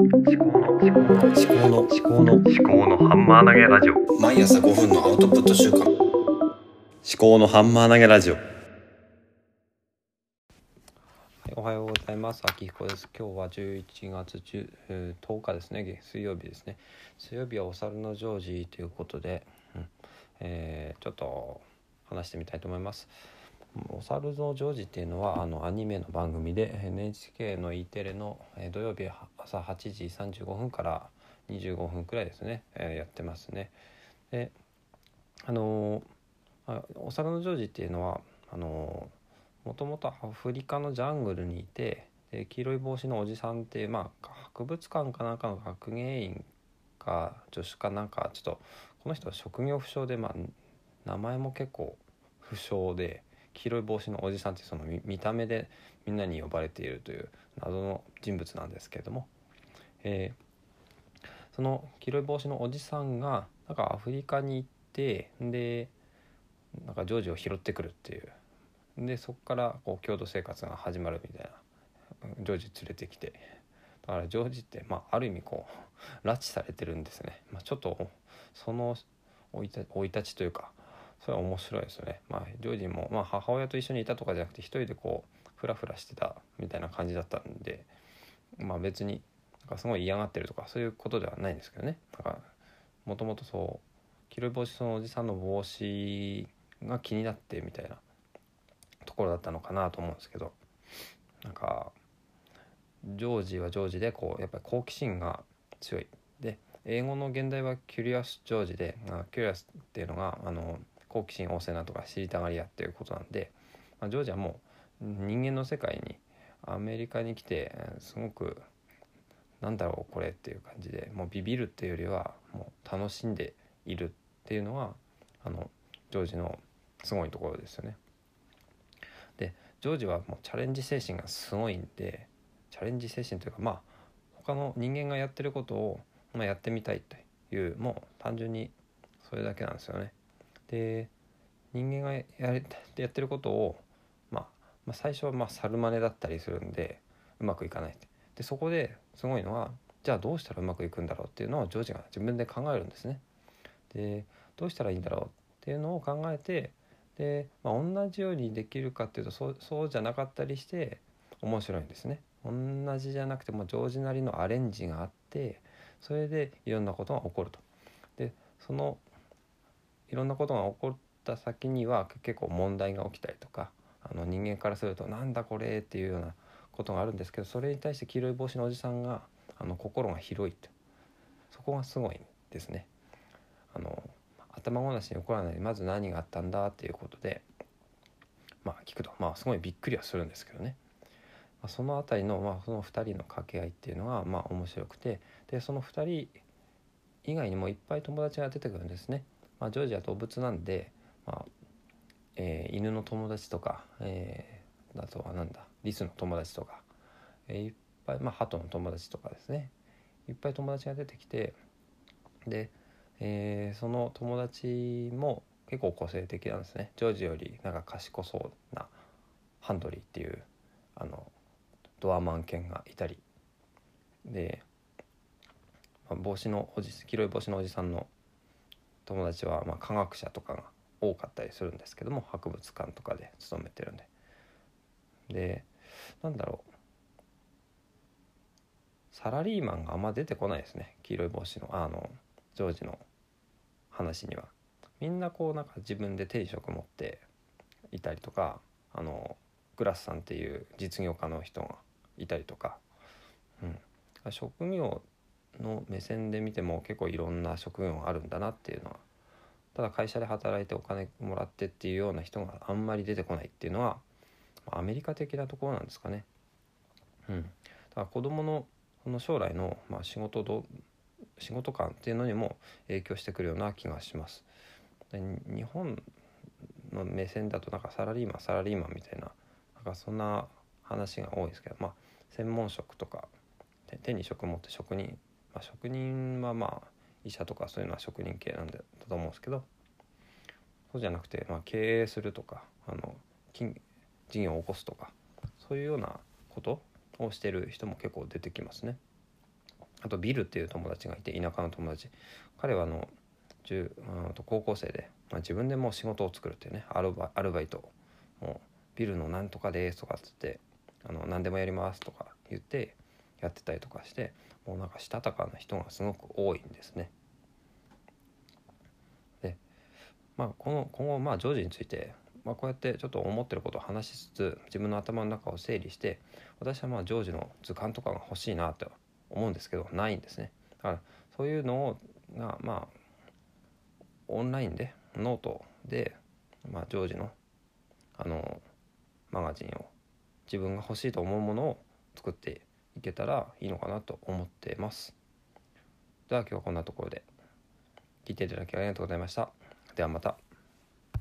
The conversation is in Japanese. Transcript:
思考の思考の思考の思考の思考のハンマー投げラジオ毎朝5分のアウトプット週間思考のハンマー投げラジオはい、おはようございます。秋彦です。今日は11月10えー10日ですね。水曜日ですね。水曜日はお猿のジョージということで、うんえーちょっと話してみたいと思います。お猿のジョージっていうのはあのアニメの番組で NHK の E テレの土曜日朝8時35分から25分くらいですね、えやってますね。であのお猿のジョージっていうのはあのもともとアフリカのジャングルにいてで黄色い帽子のおじさんって、まあ、博物館かなんかの学芸員か助手かなんかちょっとこの人は職業不詳で、まあ、名前も結構不詳で黄色い帽子のおじさんってその見た目でみんなに呼ばれているという謎の人物なんですけれども、えーその黄色い帽子のおじさんがなんかアフリカに行ってでなんかジョージを拾ってくるっていう。でそこからこう共同生活が始まるみたいな。ジョージ連れてきて。だからジョージって、まあ、ある意味こう拉致されてるんですね、まあ、ちょっとその生い立ちというかそれは面白いですよね、まあ、ジョージも、まあ、母親と一緒にいたとかじゃなくて一人でこうフラフラしてたみたいな感じだったんで、まあ、別になんかすごい嫌がってるとかそういうことではないんですけどね。だからもともとそう黄色い帽子そのおじさんの帽子が気になってみたいなところだったのかなと思うんですけどなんかジョージはジョージでこうやっぱり好奇心が強い。で英語の現代はキュリアス・ジョージでキュリアスっていうのがあの好奇心旺盛なとか知りたがり屋っていうことなんで、まあ、ジョージはもう人間の世界にアメリカに来てすごくなんだろうこれっていう感じでもうビビるっていうよりはもう楽しんでいるっていうのがあのジョージのすごいところですよね。でジョージはもうチャレンジ精神がすごいんでチャレンジ精神というかまあ他の人間がやってることを、まあ、やってみたいというもう単純にそれだけなんですよね。で人間がやりやってることを、まあ、まあ最初はまあ猿真似だったりするんでうまくいかないってでそこですごいのはじゃあどうしたらうまくいくんだろうっていうのをジョージが自分で考えるんですね。でどうしたらいいんだろうっていうのを考えてで、まあ、同じようにできるかっていうとそうそうじゃなかったりして面白いんですね。同じじゃなくてもジョージなりのアレンジがあってそれでいろんなことが起こると。でそのいろんなことが起こった先には結構問題が起きたりとかあの人間からするとなんだこれっていうようなことがあるんですけどそれに対して黄色い帽子のおじさんがあの心が広いとそこがすごいですね。あの頭ごなしに起こらないでまず何があったんだっていうことでまあ聞くとまあすごいびっくりはするんですけどね、まあ、その辺りの、まあ、その2人の掛け合いっていうのがまあ面白くてでその2人以外にもいっぱい友達が出てくるんですね。まあ、ジョージは動物なんで、まあえー犬の友達とか、えーあとはなんだリスの友達とか、えーいっぱい、まあ、鳩の友達とかですね。いっぱい友達が出てきてで、えーその友達も結構個性的なんですね。ジョージよりなんか賢そうなハンドリーっていうあのドアマン犬がいたり。で、まあ帽子のおじ黄色い帽子のおじさんの友達はまあ科学者とかが多かったりするんですけども博物館とかで勤めてるんで。でなんだろう。サラリーマンがあんま出てこないですね。黄色い帽子のあのジョージの話には。みんなこうなんか自分で定職持っていたりとかあのグラスさんっていう実業家の人がいたりとか、うん、職業の目線で見ても結構いろんな職業があるんだなっていうのはただ会社で働いてお金もらってっていうような人があんまり出てこないっていうのはアメリカ的なところなんですかね。うん、だから子供のその将来のまあ仕事ど仕事観っていうのにも影響してくるような気がします。で日本の目線だとなんかサラリーマンサラリーマンみたいななんかそんな話が多いですけどまあ専門職とか手手に職持って職人、まあ、職人はまあ医者とかそういうのは職人系なんだと思うんですけどそうじゃなくて、まあ、経営するとかあの金事業を起こすとかそういうようなことをしてる人も結構出てきますね。あとビルっていう友達がいて田舎の友達彼はあの中うんと高校生で、まあ、自分でもう仕事を作るっていうねアルバアルバイトもうビルのなんとかですとかっつってあの何でもやりますとか言ってやってたりとかしてもうなんかしたたかな人がすごく多いんですね。でまあこの今後まあジョージについて、まあ、こうやってちょっと思ってることを話しつつ自分の頭の中を整理して私はまあジョージの図鑑とかが欲しいなと思うんですけどないんですね。だからそういうのをがまあオンラインでノートで、まあ、ジョージのあのマガジンを自分が欲しいと思うものを作っていけたらいいのかなと思っています。では今日はこんなところで聞いていただきありがとうございました。ではまた。